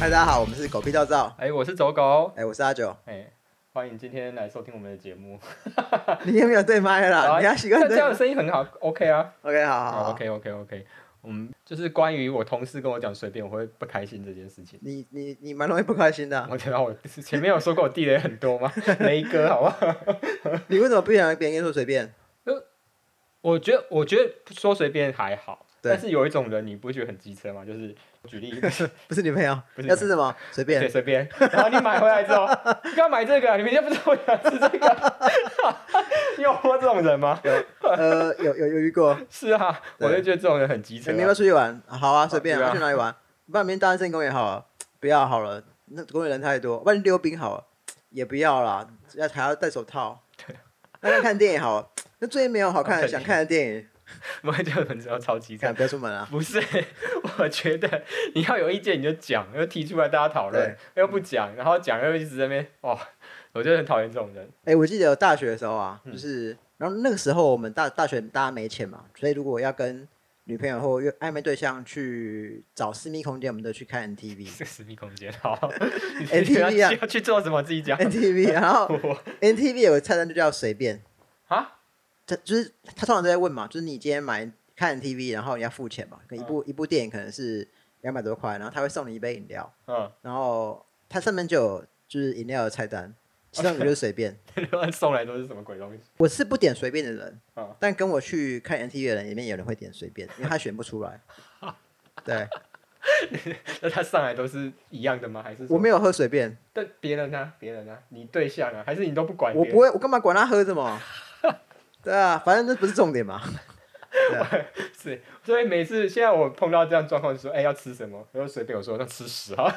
嗨，大家好，我们是狗屁照照。哎，我是走狗。哎，我是阿九。哎，欢迎今天来收听我们的节目。你有没有对麦了？你要习惯这样的声音很好，OK 啊。OK，好好。OK，OK，OK。我们就是关于我同事跟我讲随便我会不开心这件事情。你你你蛮容易不开心的。我觉得我前面有说过我地雷很多吗？雷哥，好不好？你为什么不想别人说随便？我觉得我觉得说随便还好，但是有一种人你不觉得很机车吗？就是举例，不是女朋友，不是要吃什么随便，对随便。然后你买回来之后，你刚买这个，你明天不是我想吃这个？你有过这种人吗？有，呃，有有有遇过。是啊，我就觉得这种人很机车。你要出去玩？好啊，随便，去哪里玩？不然明天大安森林公园好了，不要好了，那公园人太多。不然溜冰好了，也不要啦，要还要戴手套。对，那看电影好了。那最近没有好看的想看的电影，我就很知道超级惨，不要出门啊！不是，我觉得你要有意见你就讲，要提出来大家讨论，又不讲，然后讲又一直在那边，哇！我就很讨厌这种人。哎，我记得大学的时候啊，就是，然后那个时候我们大大学大家没钱嘛，所以如果要跟女朋友或暧昧对象去找私密空间，我们都去看 NTV。私密空间好，NTV 啊，要去做什么自己讲。NTV，然后 NTV 有个菜单就叫随便啊。就是他通常都在问嘛，就是你今天买看 TV，然后你要付钱嘛，跟一部一部电影可能是两百多块，然后他会送你一杯饮料，嗯，然后它上面就有就是饮料的菜单，其他你就随便。送来都是什么鬼东西？我是不点随便的人，但跟我去看 NTV 的人里面有人会点随便，因为他选不出来。对，那他上来都是一样的吗？还是我没有喝随便？但别人呢？别人呢？你对象啊？还是你都不管？我不会，我干嘛管他喝什么？对啊，反正这不是重点嘛。是，所以每次现在我碰到这样状况，就说：“哎，要吃什么？”然后随便我说：“那吃屎啊！”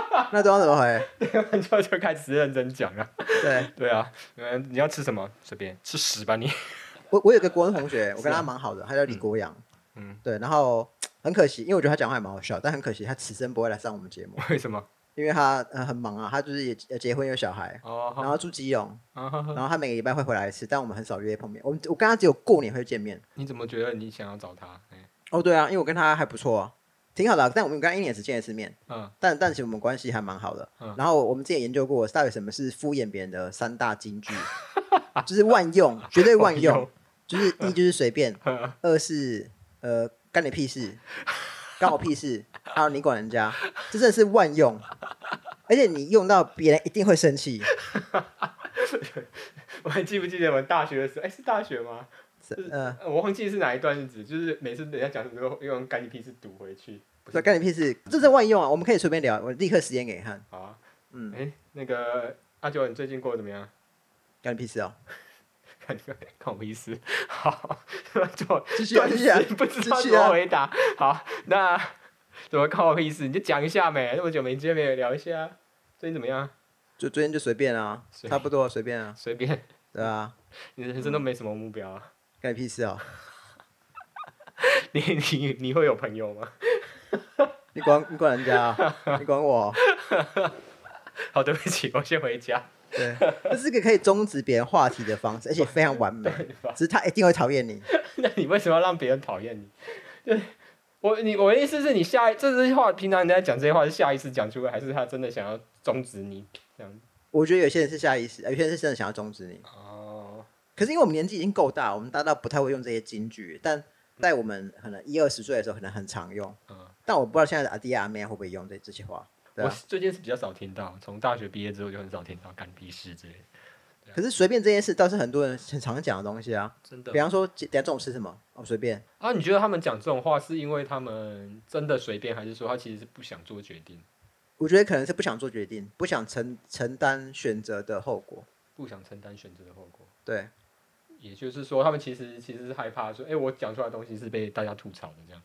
那对方怎么回？对就就开始认真讲了。对对啊，嗯，你要吃什么？随便吃屎吧你。我我有个国文同学，我跟他蛮好的，他叫李国阳。嗯，对，然后很可惜，因为我觉得他讲话也蛮好笑，但很可惜他此生不会来上我们节目。为什么？因为他呃很忙啊，他就是也结婚有小孩，然后住基隆，然后他每个礼拜会回来一次，但我们很少约碰面。我我跟他只有过年会见面。你怎么觉得你想要找他？哦，对啊，因为我跟他还不错，挺好的。但我们刚一年只见一次面，嗯，但但其实我们关系还蛮好的。然后我们之前研究过，到底什么是敷衍别人的三大金句，就是万用，绝对万用。就是一就是随便，二是呃干你屁事。干我屁事！还有你管人家，这真的是万用，而且你用到别人一定会生气。我还记不记得我们大学的时候？哎，是大学吗？是嗯，我忘记是哪一段日子，就是每次人家讲什么，用干你屁事堵回去。不是，干你屁事，这是万用啊！我们可以随便聊，我立刻时间给你看。好啊，嗯，哎，那个阿九，你最近过得怎么样？干你屁事哦！看看我意思，好，就继续继续，不知道怎么回答。好，那怎么看我意思？你就讲一下没？那么久没见面，聊一下，最近怎么样？就最近就随便啊，差不多随便啊，随便，对啊。你人生都没什么目标啊？干你屁事 啊！你你你会有朋友吗？你管你管人家，你管我？好，对不起，我先回家。对，这是个可以终止别人话题的方式，而且非常完美。只是他一定会讨厌你。那你为什么要让别人讨厌你？对，我你我的意思是你下一这些话，平常你在讲这些话是下意识讲出来，还是他真的想要终止你这样？我觉得有些人是下意识，有些人是真的想要终止你。哦。可是因为我们年纪已经够大，我们大到不太会用这些金句，但在我们可能一二十岁的时候，可能很常用。嗯。但我不知道现在的阿弟阿妹会不会用这这些话。我最近是比较少听到，从大学毕业之后就很少听到干屁事之类。可是随便这件事倒是很多人很常讲的东西啊，真的。比方说，等下中午吃什么？哦，随便。啊，你觉得他们讲这种话是因为他们真的随便，还是说他其实是不想做决定？我觉得可能是不想做决定，不想承承担选择的后果。不想承担选择的后果。对。也就是说，他们其实其实是害怕说，哎，我讲出来的东西是被大家吐槽的这样。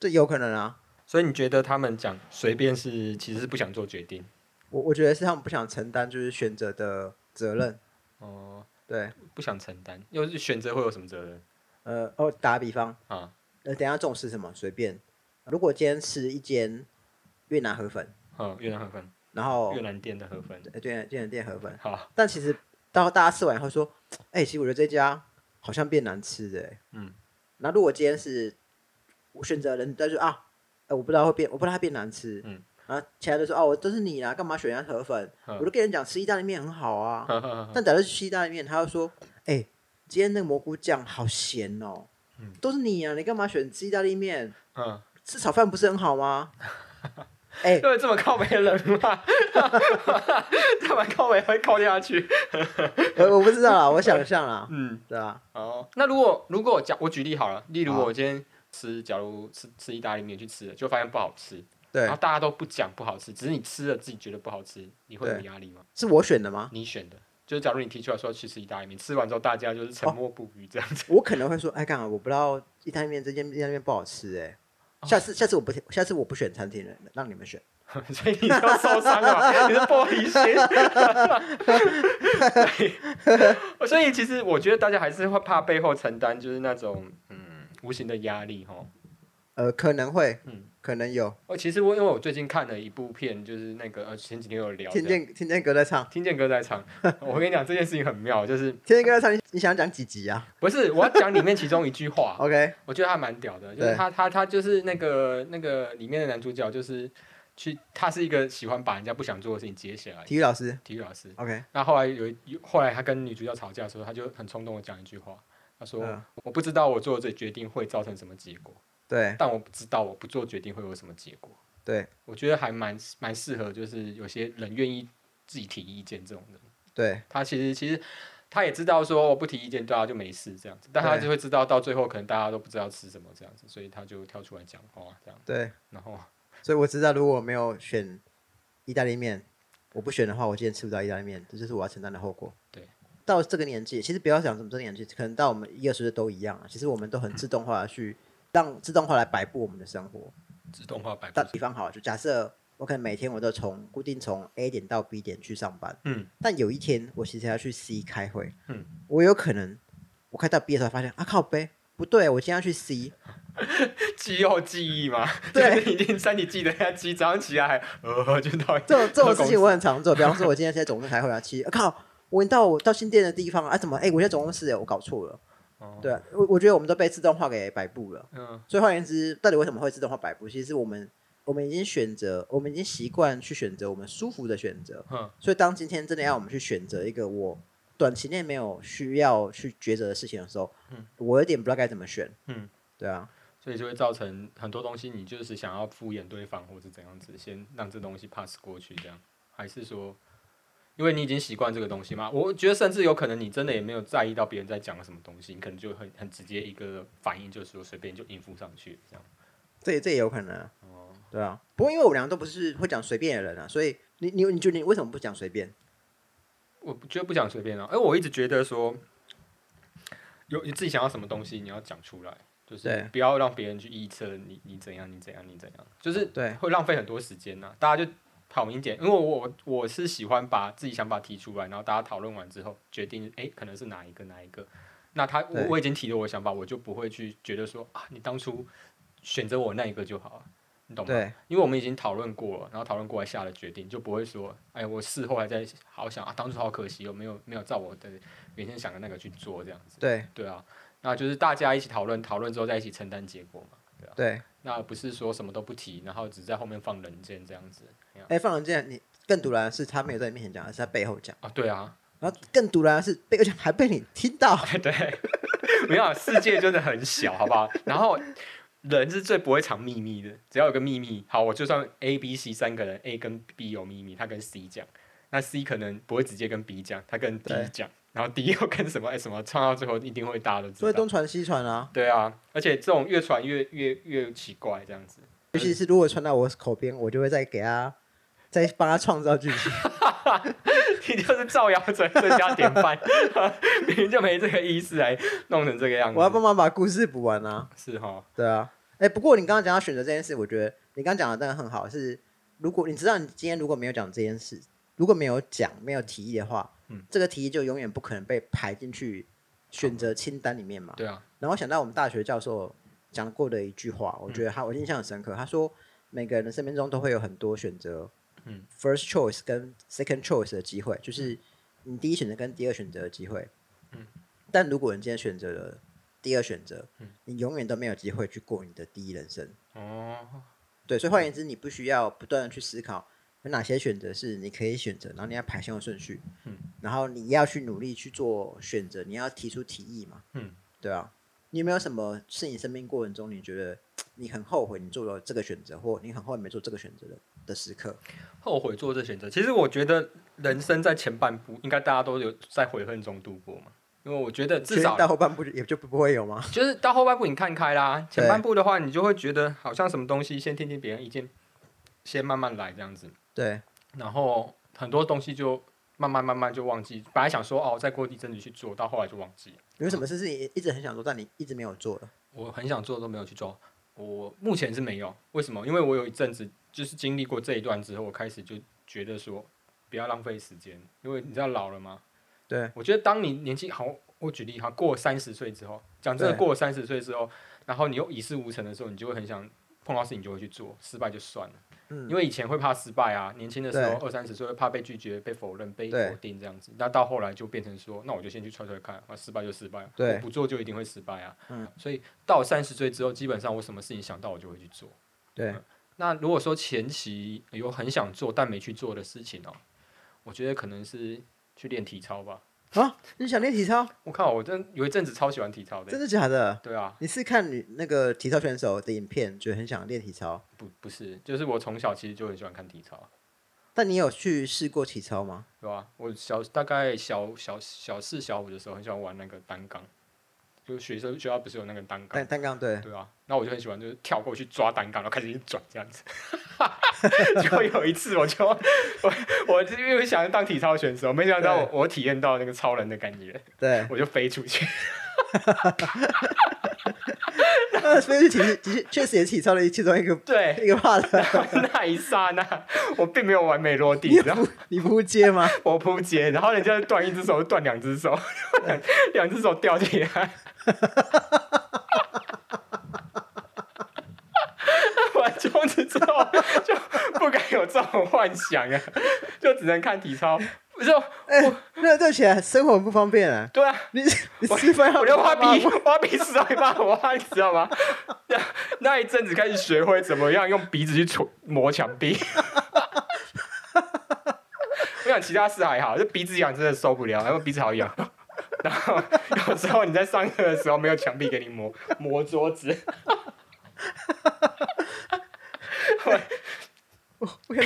这有可能啊。所以你觉得他们讲随便是其实是不想做决定？我我觉得是他们不想承担就是选择的责任。哦，对，不想承担，又是选择会有什么责任？呃，哦，打个比方啊，呃，等下重视什么？随便。如果今天吃一间越南河粉，嗯，越南河粉，然后越南店的河粉，对，越南店河粉。好，但其实到大家吃完以后说，哎，其实我觉得这家好像变难吃的，嗯。那如果今天是我选择人，但是啊。哎，我不知道会变，我不知道它变难吃。嗯，然后其他就说哦，我都是你啦，干嘛选人家河粉？我都跟人讲吃意大利面很好啊。但假如吃意大利面，他又说，哎，今天那个蘑菇酱好咸哦。都是你啊，你干嘛选吃意大利面？嗯，吃炒饭不是很好吗？哎，对，这么靠北的人吗？这么靠北会靠下去？我我不知道啊，我想象啊。嗯，对啊。哦，那如果如果讲我举例好了，例如我今天吃，假如吃吃意大利面去吃了，就发现不好吃。对。然后大家都不讲不好吃，只是你吃了自己觉得不好吃，你会有压力吗？是我选的吗？你选的，就是假如你提出来说去吃意大利面，吃完之后大家就是沉默不语这样子。我可能会说，哎，干嘛？我不知道意大利面这间意大利面不好吃，哎。下次，下次我不，下次我不选餐厅了，让你们选。所以你就受伤了，你是玻璃心。所以其实我觉得大家还是会怕背后承担，就是那种嗯无形的压力哈。呃，可能会，嗯。可能有哦，其实我因为我最近看了一部片，就是那个呃前几天有聊，听见听见歌在唱，听见歌在唱。我跟你讲这件事情很妙，就是听见歌在唱，你想讲几集啊？不是，我要讲里面其中一句话。OK，我觉得他蛮屌的，就是他他他就是那个那个里面的男主角，就是去他是一个喜欢把人家不想做的事情接下来。体育老师，体育老师。OK，那后来有后来他跟女主角吵架的时候，他就很冲动的讲一句话，他说：“我不知道我做的这决定会造成什么结果。”对，但我不知道我不做决定会有什么结果。对，我觉得还蛮蛮适合，就是有些人愿意自己提意见这种人。对，他其实其实他也知道说我不提意见大家就没事这样子，但他就会知道到最后可能大家都不知道吃什么这样子，所以他就跳出来讲话这样。对，然后 所以我知道如果没有选意大利面，我不选的话，我今天吃不到意大利面，这就是我要承担的后果。对，到这个年纪，其实不要讲什么这个年纪，可能到我们一二十岁都一样啊。其实我们都很自动化的去。让自动化来摆布我们的生活。自动化摆布。打比方好，就假设我可能每天我都从固定从 A 点到 B 点去上班。嗯。但有一天我其实要去 C 开会。嗯。我有可能我开到 B 的时候发现啊靠背不对，我今天要去 C。肌肉记忆嘛。对。一定身体记得要记，早上起来呃就到。这种这种事情我很常做，比方说我今天在总公司开会啊，其实靠我到我到新店的地方啊，怎么哎我在总公司哎我搞错了。对啊，我我觉得我们都被自动化给摆布了。嗯，所以换言之，到底为什么会自动化摆布？其实我们我们已经选择，我们已经习惯去选择我们舒服的选择。嗯，所以当今天真的要我们去选择一个我短期内没有需要去抉择的事情的时候，嗯，我有点不知道该怎么选。嗯，对啊，所以就会造成很多东西，你就是想要敷衍对方，或者怎样子，先让这东西 pass 过去，这样，还是说？因为你已经习惯这个东西嘛，我觉得甚至有可能你真的也没有在意到别人在讲什么东西，你可能就很很直接一个反应，就是说随便就应付上去这样。这这也有可能哦，对啊。不过因为我们两个都不是会讲随便的人啊，所以你你你觉得你为什么不讲随便？我觉得不讲随便啊，哎，我一直觉得说，有你自己想要什么东西，你要讲出来，就是不要让别人去臆测你你怎样你怎样你怎样，就是对会浪费很多时间呐，大家就。讨明点，因为我我是喜欢把自己想法提出来，然后大家讨论完之后决定，哎，可能是哪一个哪一个。那他我我已经提了我的想法，我就不会去觉得说啊，你当初选择我那一个就好了，你懂吗？对，因为我们已经讨论过了，然后讨论过来下了决定，就不会说，哎，我事后还在好想啊，当初好可惜，有没有没有照我的原先想的那个去做这样子。对对啊，那就是大家一起讨论，讨论之后再一起承担结果嘛，对啊。对，那不是说什么都不提，然后只在后面放冷箭这样子。哎，放冷箭你。更毒然的是，他没有在你面前讲，而是在背后讲啊。对啊，然后更毒然的是，背后讲还被你听到。对，没有，世界真的很小，好不好？然后人是最不会藏秘密的，只要有个秘密，好，我就算 A、B、C 三个人，A 跟 B 有秘密，他跟 C 讲，那 C 可能不会直接跟 B 讲，他跟 D 讲，然后 D 又跟什么？哎，什么？唱到最后一定会大家都知道。所以东传西传啊。对啊，而且这种越传越越越奇怪，这样子。尤其是如果传到我口边，我就会再给他。在帮他创造剧情，你就是造谣者最佳典范，明明就没这个意思，来弄成这个样子。我要帮忙把故事补完啊！是哈，对啊。哎，不过你刚刚讲到选择这件事，我觉得你刚刚讲的真的很好。是，如果你知道你今天如果没有讲这件事，如果没有讲没有提议的话，嗯，这个提议就永远不可能被排进去选择清单里面嘛。对啊。然后想到我们大学教授讲过的一句话，我觉得他我印象很深刻。他说，每个人的生命中都会有很多选择。First choice 跟 second choice 的机会，就是你第一选择跟第二选择的机会。嗯，但如果你今天选择了第二选择，嗯，你永远都没有机会去过你的第一人生。哦，对，所以换言之，你不需要不断的去思考有哪些选择是你可以选择，然后你要排先后顺序，嗯，然后你要去努力去做选择，你要提出提议嘛，嗯，对啊，你有没有什么是你生命过程中你觉得你很后悔你做了这个选择，或你很后悔没做这个选择的的时刻？后悔做这选择，其实我觉得人生在前半部应该大家都有在悔恨中度过嘛。因为我觉得至少到后半部也就不会有吗？就是到后半部你看开啦，前半部的话你就会觉得好像什么东西先听听别人意见，先慢慢来这样子。对，然后很多东西就慢慢慢慢就忘记。本来想说哦，再过一阵子去做到后来就忘记。有什么事是你一直很想做，但你一直没有做的？我很想做都没有去做。我目前是没有。为什么？因为我有一阵子就是经历过这一段之后，我开始就觉得说不要浪费时间，因为你知道老了吗？对，我觉得当你年纪好，我举例哈，过三十岁之后，讲真的，过三十岁之后，然后你又一事无成的时候，你就会很想碰到事情就会去做，失败就算了。嗯，因为以前会怕失败啊，年轻的时候二三十岁会怕被拒绝、被否认、被否定这样子。那到后来就变成说，那我就先去踹踹看，那，失败就失败，对，不做就一定会失败啊。嗯，所以到三十岁之后，基本上我什么事情想到我就会去做。对，那如果说前期有很想做但没去做的事情哦，我觉得可能是去练体操吧。啊！你想练体操？我靠！我真有一阵子超喜欢体操的。真的假的？对啊。你是看你那个体操选手的影片，觉得很想练体操？不，不是，就是我从小其实就很喜欢看体操。但你有去试过体操吗？有啊，我小大概小小小四小五的时候，很喜欢玩那个单杠。就学生学校不是有那个单杠？单单杠对。对啊，那我就很喜欢，就是跳过去抓单杠，然后开始一转这样子。就有一次，我就我我因为想当体操选手，没想到我我体验到那个超人的感觉。对，我就飞出去。那飞出去其实确实也体操了其中一个对一个 part。那一刹那，我并没有完美落地。你扑你扑街吗？我扑街，然后人家断一只手，断两只手，两两只手掉起来。从此之后就不敢有这种幻想啊，就只能看体操。不是，哎，那这起来生活很不方便啊。对啊，你你吃饭我就挖鼻挖鼻屎到一半，挖你知道吗？那那一阵子开始学会怎么样用鼻子去戳磨墙壁。我想其他事还好，就鼻子痒真的受不了，因为鼻子好痒。然后有时候你在上课的时候没有墙壁给你磨磨桌子。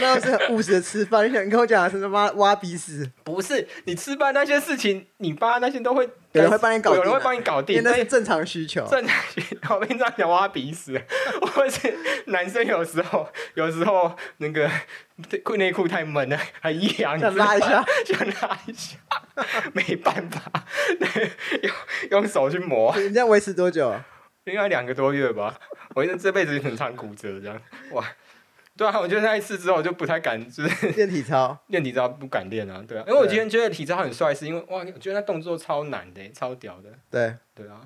我我看到是很务实的吃饭，你想跟我讲是他妈挖鼻屎？不是，你吃饭那些事情，你爸那些都会有人会帮你搞，有人会帮你搞定，那是正常需求。正常需求。我平常讲挖鼻屎，或是男生有时候有时候那个裤内裤太闷了，很痒，想拉一下，想拉一下，没办法，用用手去磨。你这样维持多久？应该两个多月吧。我这这辈子很常骨折，这样哇。对啊，我觉得那一次之后我就不太敢，就是 练体操，练体操不敢练啊。对啊，因为我今天觉得体操很帅，是因为哇，我觉得那动作超难的，超屌的。对对啊，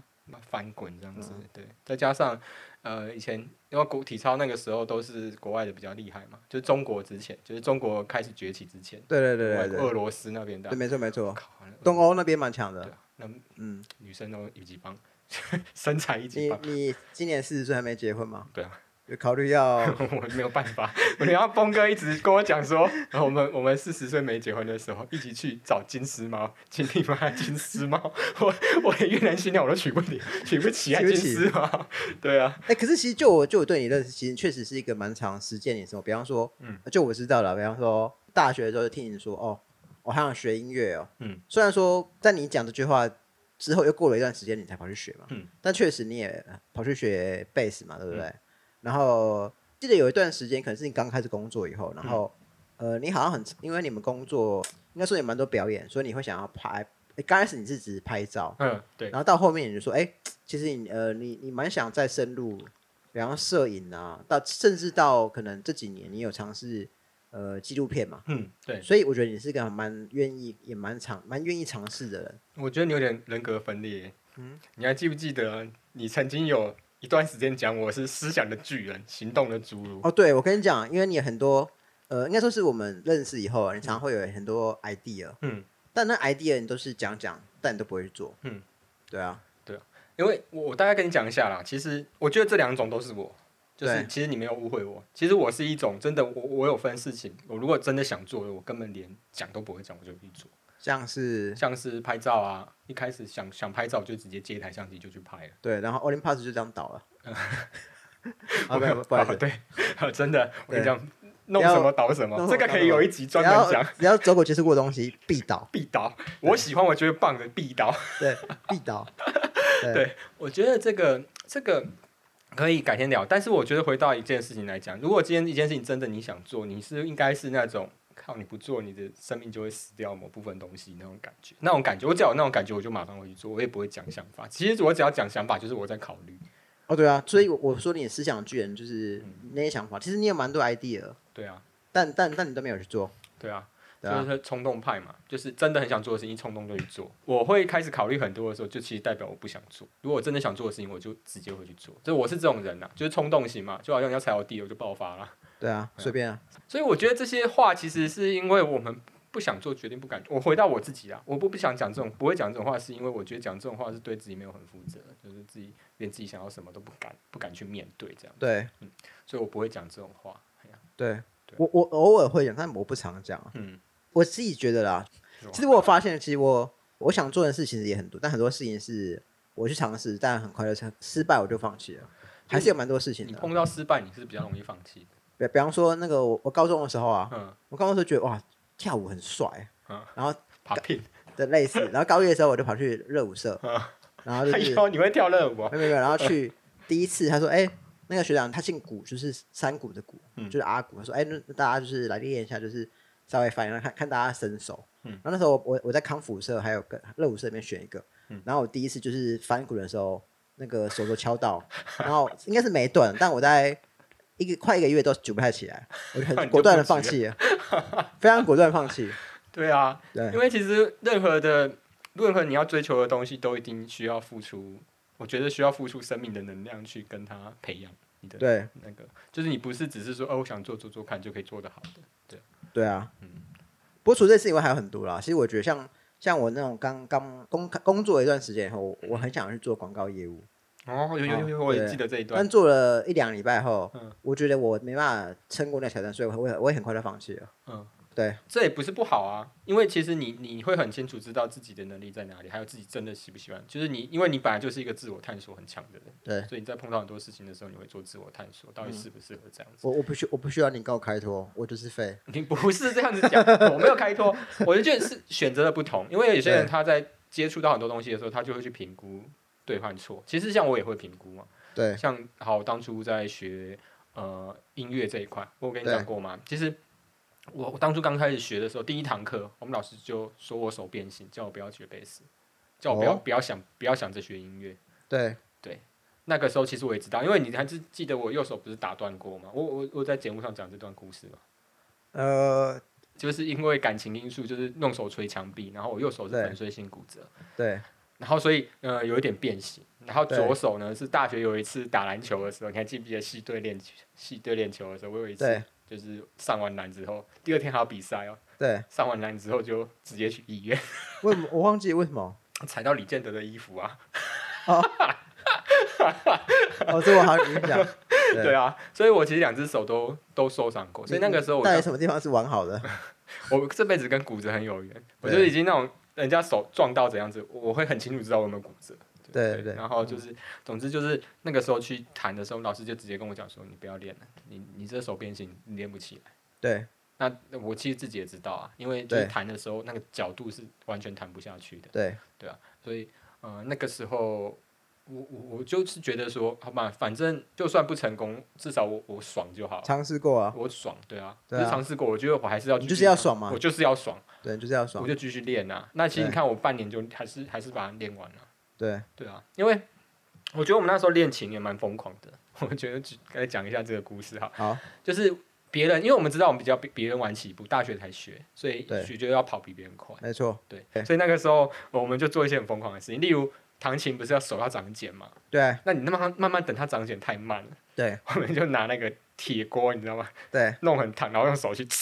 翻滚这样子，对，再加上呃以前因为国体操那个时候都是国外的比较厉害嘛，就是中国之前，就是中国开始崛起之前，对对对对，俄罗斯那边的，对，没错没错，东欧那边蛮强的，那嗯，女生都一级棒，身材一级棒。你你今年四十岁还没结婚吗？对啊。考虑要，我没有办法。然后峰哥一直跟我讲说，我们我们四十岁没结婚的时候，一起去找金丝猫，请你买金丝猫。我我连越南新娘我都娶不起，娶不起啊金丝猫。对啊。哎，可是其实就我就我对你认识，其实确实是一个蛮长时间的生活。比方说，嗯，就我知道了。比方说，大学的时候就听你说，哦，我还想学音乐哦。嗯。虽然说在你讲这句话之后，又过了一段时间，你才跑去学嘛。嗯。但确实你也跑去学贝斯嘛，对不对？然后记得有一段时间，可能是你刚开始工作以后，然后呃，你好像很因为你们工作应该说也蛮多表演，所以你会想要拍。刚开始你是只是拍照，嗯，对。然后到后面你就说，哎，其实你呃，你你蛮想再深入，比方摄影啊，到甚至到可能这几年你有尝试呃纪录片嘛，嗯，对。所以我觉得你是个蛮愿意也蛮尝蛮愿意尝试的人。我觉得你有点人格分裂，嗯，你还记不记得你曾经有？一段时间讲我是思想的巨人，行动的侏儒。哦，对，我跟你讲，因为你很多，呃，应该说是我们认识以后，你常常会有很多 idea，嗯，但那 idea 你都是讲讲，但你都不会去做，嗯，对啊，对啊，因为我我大概跟你讲一下啦，其实我觉得这两种都是我，就是其实你没有误会我，其实我是一种真的，我我有分事情，我如果真的想做，我根本连讲都不会讲，我就去做。像是像是拍照啊，一开始想想拍照就直接接一台相机就去拍了。对，然后 Olympus 就这样倒了。啊，没有，不好意思，对，真的，我跟你讲，弄什么倒什么，这个可以有一集专门讲。只要走过接触过的东西，必倒，必倒。我喜欢，我觉得棒的，必倒。对，必倒。对，我觉得这个这个可以改天聊。但是我觉得回到一件事情来讲，如果今天一件事情真的你想做，你是应该是那种。靠你不做，你的生命就会死掉某部分东西那种感觉，那种感觉，我只要有那种感觉，我就马上会去做，我也不会讲想法。其实我只要讲想法，就是我在考虑。哦，对啊，所以我说你思想巨人就是那些想法，其实你有蛮多 idea。对啊，但但但你都没有去做。对啊，就是冲动派嘛，就是真的很想做的事情，冲动就去做。我会开始考虑很多的时候，就其实代表我不想做。如果我真的想做的事情，我就直接会去做。就我是这种人呐，就是冲动型嘛，就好像要踩我地，我就爆发了。对啊，随便啊。所以我觉得这些话其实是因为我们不想做决定，不敢。我回到我自己啊，我不不想讲这种，不会讲这种话，是因为我觉得讲这种话是对自己没有很负责，就是自己连自己想要什么都不敢，不敢去面对这样。对，嗯，所以我不会讲这种话。对，我我偶尔会讲，但我不常讲。嗯，我自己觉得啦，其实我发现，其实我我想做的事情也很多，但很多事情是我去尝试，但很快就成失败，我就放弃了。还是有蛮多事情的。你碰到失败，你是比较容易放弃的。比比方说那个我我高中的时候啊，我高中时候觉得哇跳舞很帅，然后的类似，然后高一的时候我就跑去热舞社，然后 就是你会跳热舞？没有没有，然后去 第一次他说哎那个学长他姓古，就是山谷的谷，就是阿谷，他说哎那大家就是来练一下，就是稍微反应看看大家身手，然后那时候我我在康复社还有跟热舞社里面选一个，然后我第一次就是翻滚的时候那个手都敲到，然后应该是没断，但我在。一个快一个月都举不太起来，我就很果断的放弃，非常果断放弃。对啊，对因为其实任何的任何你要追求的东西，都一定需要付出。我觉得需要付出生命的能量去跟他培养你的。对，那个就是你不是只是说哦，我想做做做看就可以做得好的。对，对啊，嗯。不过除这事以外还有很多啦。其实我觉得像像我那种刚刚工工作一段时间以后，我很想去做广告业务。哦，有有有，我也记得这一段。但做了一两礼拜后，嗯我觉得我没办法撑过那挑战，所以我我也很快就放弃了。嗯，对，这也不是不好啊，因为其实你你会很清楚知道自己的能力在哪里，还有自己真的喜不喜欢。就是你，因为你本来就是一个自我探索很强的人，对，所以你在碰到很多事情的时候，你会做自我探索，到底适不适合这样子。我我不需我不需要你告我开脱，我就是废。你不是这样子讲，我没有开脱，我就觉得是选择的不同，因为有些人他在接触到很多东西的时候，他就会去评估。对，犯错。其实像我也会评估嘛。对。像好，当初在学呃音乐这一块，我跟你讲过吗？其实我我当初刚开始学的时候，第一堂课，我们老师就说我手变形，叫我不要学贝斯，叫我不要不要想不要想着学音乐。对对。那个时候其实我也知道，因为你还是记得我右手不是打断过吗？我我我在节目上讲这段故事嘛。呃，就是因为感情因素，就是用手捶墙壁，然后我右手是粉碎性骨折。对。然后，所以呃，有一点变形。然后左手呢，是大学有一次打篮球的时候，你还记不记得系队练系队练球的时候，我有一次就是上完篮之后，第二天还要比赛哦。对。上完篮之后就直接去医院。为什么？我忘记为什么。踩到李建德的衣服啊！哦，这我好有印象。对啊，所以我其实两只手都都受伤过。所以那个时候我，在什么地方是完好的？我这辈子跟骨折很有缘，我就已经那种。人家手撞到怎样子，我会很清楚知道我有没有骨折。对对对。然后就是，总之就是那个时候去弹的时候，老师就直接跟我讲说：“你不要练了，你你这手变形，你练不起来。”对。那我其实自己也知道啊，因为就是弹的时候那个角度是完全弹不下去的。对。对啊，所以呃那个时候。我我我就是觉得说，好吧，反正就算不成功，至少我我爽就好。尝试过啊，我爽，对啊，就尝试过。我觉得我还是要，就是要爽嘛，我就是要爽，对，就是要爽，我就继续练啊。那其实你看，我半年就还是还是把它练完了。对，对啊，因为我觉得我们那时候练琴也蛮疯狂的。我觉得该讲一下这个故事哈。好，就是别人，因为我们知道我们比较比别人晚起步，大学才学，所以学就要跑比别人快。没错，对，所以那个时候我们就做一些很疯狂的事情，例如。弹琴不是要手要长茧吗？对。那你那么慢慢等它长茧太慢了。对。我们就拿那个铁锅，你知道吗？对。弄很烫，然后用手去。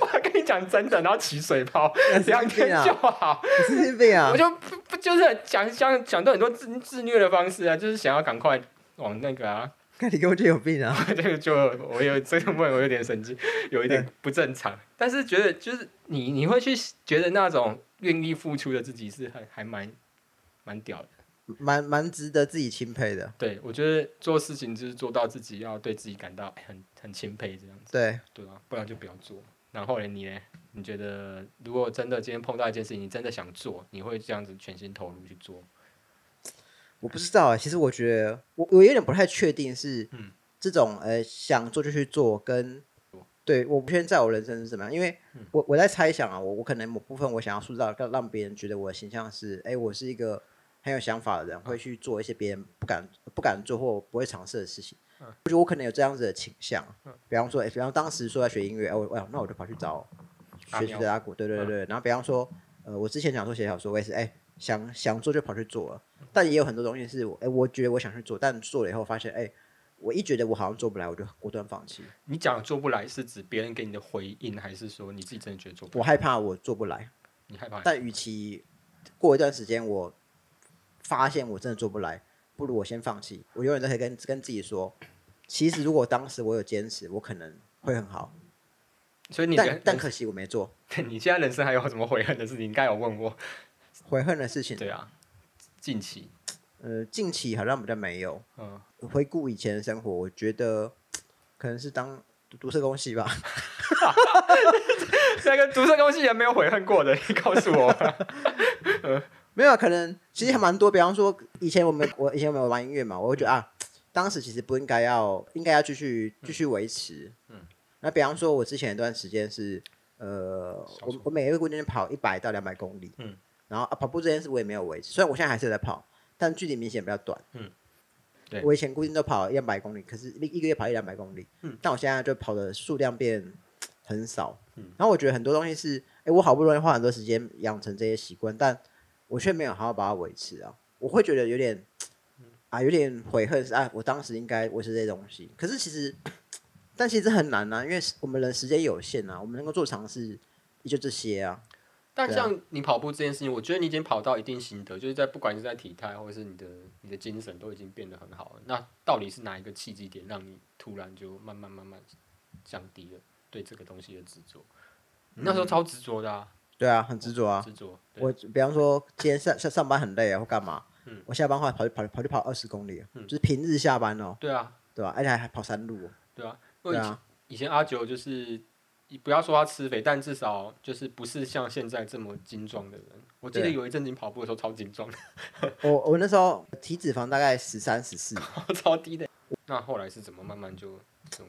我跟你讲真的，然后起水泡，两天就好。神经病啊！我就不就是讲讲讲到很多自自虐的方式啊，就是想要赶快往那个啊看你根本就有病啊！这个就我有这个问，我有点神经，有一点不正常。但是觉得就是你你会去觉得那种愿意付出的自己是很还蛮蛮屌的，蛮蛮值得自己钦佩的。对，我觉得做事情就是做到自己要对自己感到很很钦佩这样子。对对啊，不然就不要做。然后呢，你呢？你觉得如果真的今天碰到一件事情，你真的想做，你会这样子全心投入去做？我不知道啊，其实我觉得我我有点不太确定是，嗯这种呃想做就去做，跟对我不确定在我人生是怎么样，因为我我在猜想啊，我我可能某部分我想要塑造让让别人觉得我的形象是，哎，我是一个很有想法的人，会去做一些别人不敢不敢做或不会尝试的事情。我觉得我可能有这样子的倾向，比方说，哎，比方当时说要学音乐，哦，哦，那我就跑去找学习的阿古，对对对，然后比方说，呃，我之前想说写小说，我也是，哎，想想做就跑去做了。但也有很多东西是我，哎，我觉得我想去做，但做了以后发现，哎，我一觉得我好像做不来，我就果断放弃。你讲做不来是指别人给你的回应，还是说你自己真的觉得做？不我害怕我做不来。你害怕？但与其过一段时间我发现我真的做不来，不如我先放弃。我永远都可以跟跟自己说，其实如果当时我有坚持，我可能会很好。所以你但但可惜我没做。你现在人生还有什么悔恨的事情？你该有问过悔恨的事情。对啊。近期，呃，近期好像比较没有。嗯，回顾以前的生活，我觉得可能是当读社工系吧。那个读社工系也没有悔恨过的，你告诉我。没有，可能其实还蛮多。比方说，以前我们我以前我们玩音乐嘛，我会觉得啊，当时其实不应该要，应该要继续继续维持。嗯。那比方说，我之前一段时间是，呃，我我每个月固定跑一百到两百公里。嗯。然后啊，跑步这件事我也没有维持，虽然我现在还是在跑，但距离明显比较短。嗯，对，我以前固定都跑一两百公里，可是一一个月跑一两百公里。嗯，但我现在就跑的数量变很少。嗯，然后我觉得很多东西是，哎，我好不容易花很多时间养成这些习惯，但我却没有好好把它维持啊，我会觉得有点，啊，有点悔恨是啊，我当时应该维持这些东西。可是其实，但其实很难啊，因为我们人时间有限啊，我们能够做尝试也就这些啊。但像你跑步这件事情，我觉得你已经跑到一定心得，就是在不管是在体态或者是你的你的精神都已经变得很好了。那到底是哪一个契机点让你突然就慢慢慢慢降低了对这个东西的执着？你那时候超执着的啊！对啊，很执着啊！执着。我比方说今天上上上班很累啊，或干嘛？嗯。我下班后跑跑跑去跑二十公里，嗯就是平日下班哦。对啊。对吧？而且还跑山路。对啊。对啊。以前阿九就是。你不要说他吃肥，但至少就是不是像现在这么精壮的人。我记得有一阵你跑步的时候超精壮。我我那时候体脂肪大概十三十四，超低的。那后来是怎么慢慢就？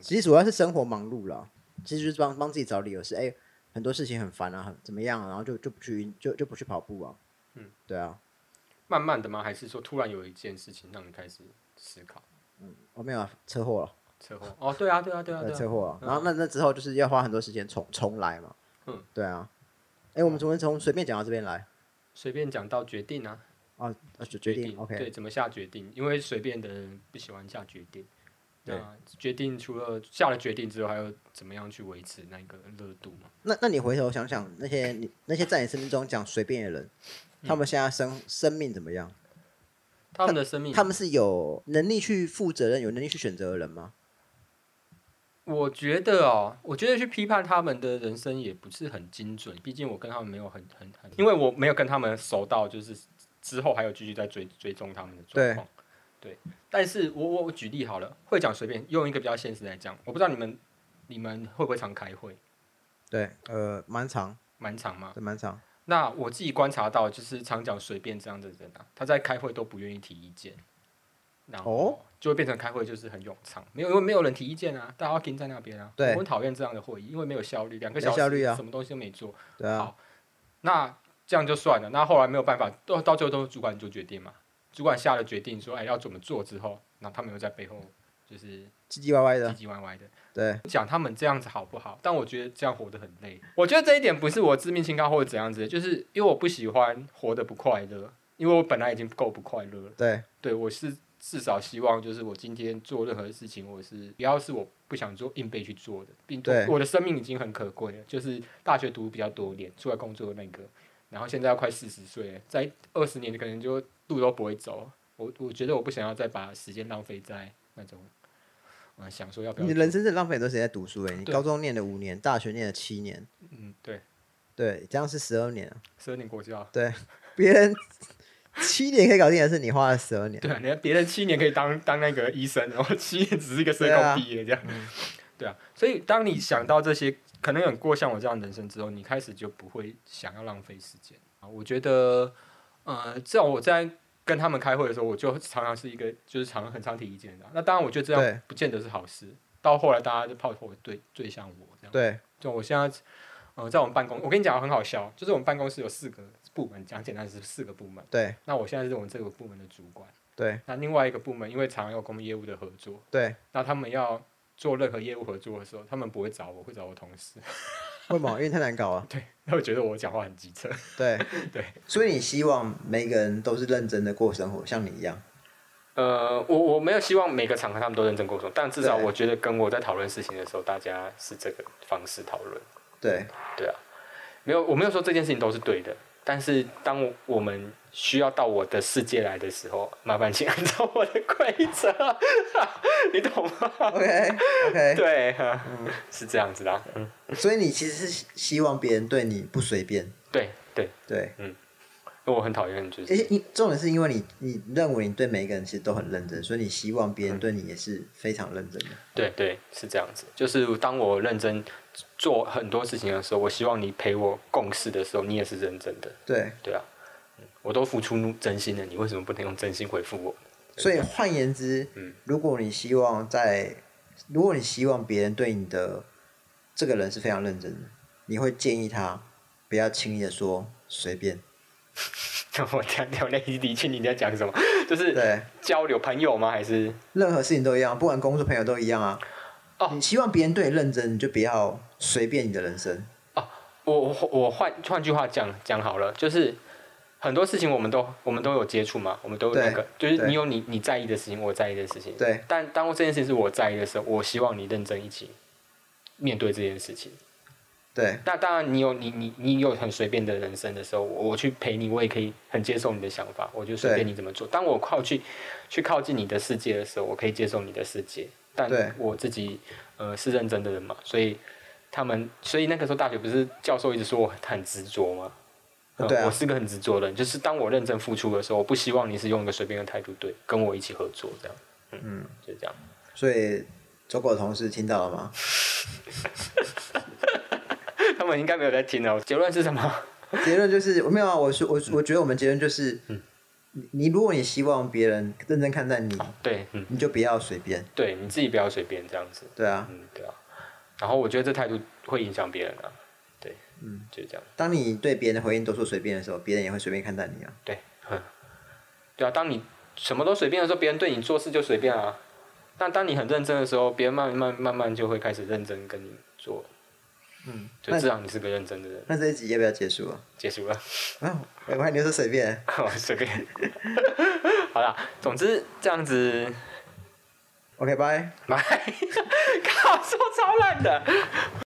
其实主要是生活忙碌了，其实就是帮帮自己找理由，是哎很多事情很烦啊，很怎么样，然后就就不去就就不去跑步啊。嗯，对啊。慢慢的吗？还是说突然有一件事情让你开始思考？嗯，我没有啊，车祸了。车祸哦，对啊，对啊，对啊，车祸。然后那那之后就是要花很多时间重重来嘛。嗯，对啊。哎，我们从从随便讲到这边来，随便讲到决定啊。啊，决决定，OK。对，怎么下决定？因为随便的人不喜欢下决定。对，决定除了下了决定之后，还要怎么样去维持那个热度嘛？那那你回头想想，那些你那些在你生命中讲随便的人，他们现在生生命怎么样？他们的生命，他们是有能力去负责任、有能力去选择的人吗？我觉得哦，我觉得去批判他们的人生也不是很精准，毕竟我跟他们没有很很很，因为我没有跟他们熟到，就是之后还有继续在追追踪他们的状况。对，但是我我我举例好了，会讲随便用一个比较现实来讲，我不知道你们你们会不会常开会？对，呃，蛮长，蛮长嘛，对，蛮长。那我自己观察到，就是常讲随便这样的人啊，他在开会都不愿意提意见。然后就会变成开会就是很冗长，没有因为没有人提意见啊，大家停在那边啊。对，我很讨厌这样的会议，因为没有效率，两个小时什么东西都没做。对啊。好，那这样就算了。那后来没有办法，到到最后都是主管做决定嘛。主管下了决定说，哎，要怎么做之后，那他们又在背后就是唧唧歪歪的，唧唧歪歪的。对，讲他们这样子好不好？但我觉得这样活得很累。我觉得这一点不是我致命清高或者怎样子，就是因为我不喜欢活得不快乐，因为我本来已经够不快乐了。对，对我是。至少希望就是我今天做任何事情，我是不要是我不想做硬背去做的，并对我的生命已经很可贵了。就是大学读比较多年，出来工作的那个，然后现在要快四十岁，在二十年可能就路都不会走。我我觉得我不想要再把时间浪费在那种嗯，想说要不要。你的人生是浪费很多时间在读书诶，你高中念了五年，大学念了七年。嗯，对。对，这样是十二年啊。十二年国教。对，别人七年可以搞定的事，你花了十二年。对啊，你看别人七年可以当 当那个医生，然后七年只是一个社工毕业这样。对啊，所以当你想到这些，可能有过像我这样人生之后，你开始就不会想要浪费时间啊。我觉得，呃，至少我在跟他们开会的时候，我就常常是一个就是常很常提意见的。那当然，我觉得这样不见得是好事。到后来，大家就炮火对对向我这样。对，就我现在。呃，在我们办公，我跟你讲很好笑，就是我们办公室有四个部门，讲简单是四个部门。对。那我现在是我们这个部门的主管。对。那另外一个部门，因为常常有跟我们业务的合作。对。那他们要做任何业务合作的时候，他们不会找我，会找我同事。为什么？因为太难搞了。对。他会觉得我讲话很机车。对。对。所以你希望每个人都是认真的过生活，像你一样。呃，我我没有希望每个场合他们都认真过生活，但至少我觉得跟我在讨论事情的时候，大家是这个方式讨论。对。对啊。没有，我没有说这件事情都是对的。但是当我们需要到我的世界来的时候，麻烦请按照我的规则，你懂吗？OK OK，对，嗯，是这样子的。嗯，所以你其实是希望别人对你不随便。对对对，嗯。我很讨厌，就是。哎，你重点是因为你你认为你对每一个人其实都很认真，所以你希望别人对你也是非常认真的。对对，是这样子。就是当我认真做很多事情的时候，我希望你陪我共事的时候，你也是认真的。对对啊，我都付出真心了，你为什么不能用真心回复我？所以换言之，嗯，如果你希望在，如果你希望别人对你的这个人是非常认真的，你会建议他不要轻易的说随便。我讲掉那一理清你在讲什么？就是交流朋友吗？还是任何事情都一样，不管工作朋友都一样啊。哦，你希望别人对你认真，你就不要随便你的人生。哦，我我换换句话讲讲好了，就是很多事情我们都我们都有接触嘛，我们都有那个，就是你有你你在意的事情，我在意的事情。对。但当这件事情是我在意的时候，我希望你认真一起面对这件事情。对，那当然，你有你你你有很随便的人生的时候，我去陪你，我也可以很接受你的想法，我就随便你怎么做。当我靠去去靠近你的世界的时候，我可以接受你的世界，但我自己呃是认真的人嘛，所以他们，所以那个时候大学不是教授一直说我很执着吗？对我是个很执着的人，就是当我认真付出的时候，我不希望你是用一个随便的态度对跟我一起合作这样，嗯，就这样。所以走狗同事听到了吗？他们应该没有在听哦。结论是什么？结论就是我没有啊。我是我我觉得我们结论就是，你如果你希望别人认真看待你，对，你就不要随便。对，你自己不要随便这样子。对啊，嗯，对啊。然后我觉得这态度会影响别人啊。对，嗯，就是这样。当你对别人的回应都说随便的时候，别人也会随便看待你啊。对，对啊。当你什么都随便的时候，别人对你做事就随便啊。但当你很认真的时候，别人慢慢慢慢就会开始认真跟你做。嗯，就知道你是个认真的人。那这一集要不要结束啊？结束了。啊，我还你说随便。随便。好啦，总之这样子。OK，拜。拜。靠，说超烂的。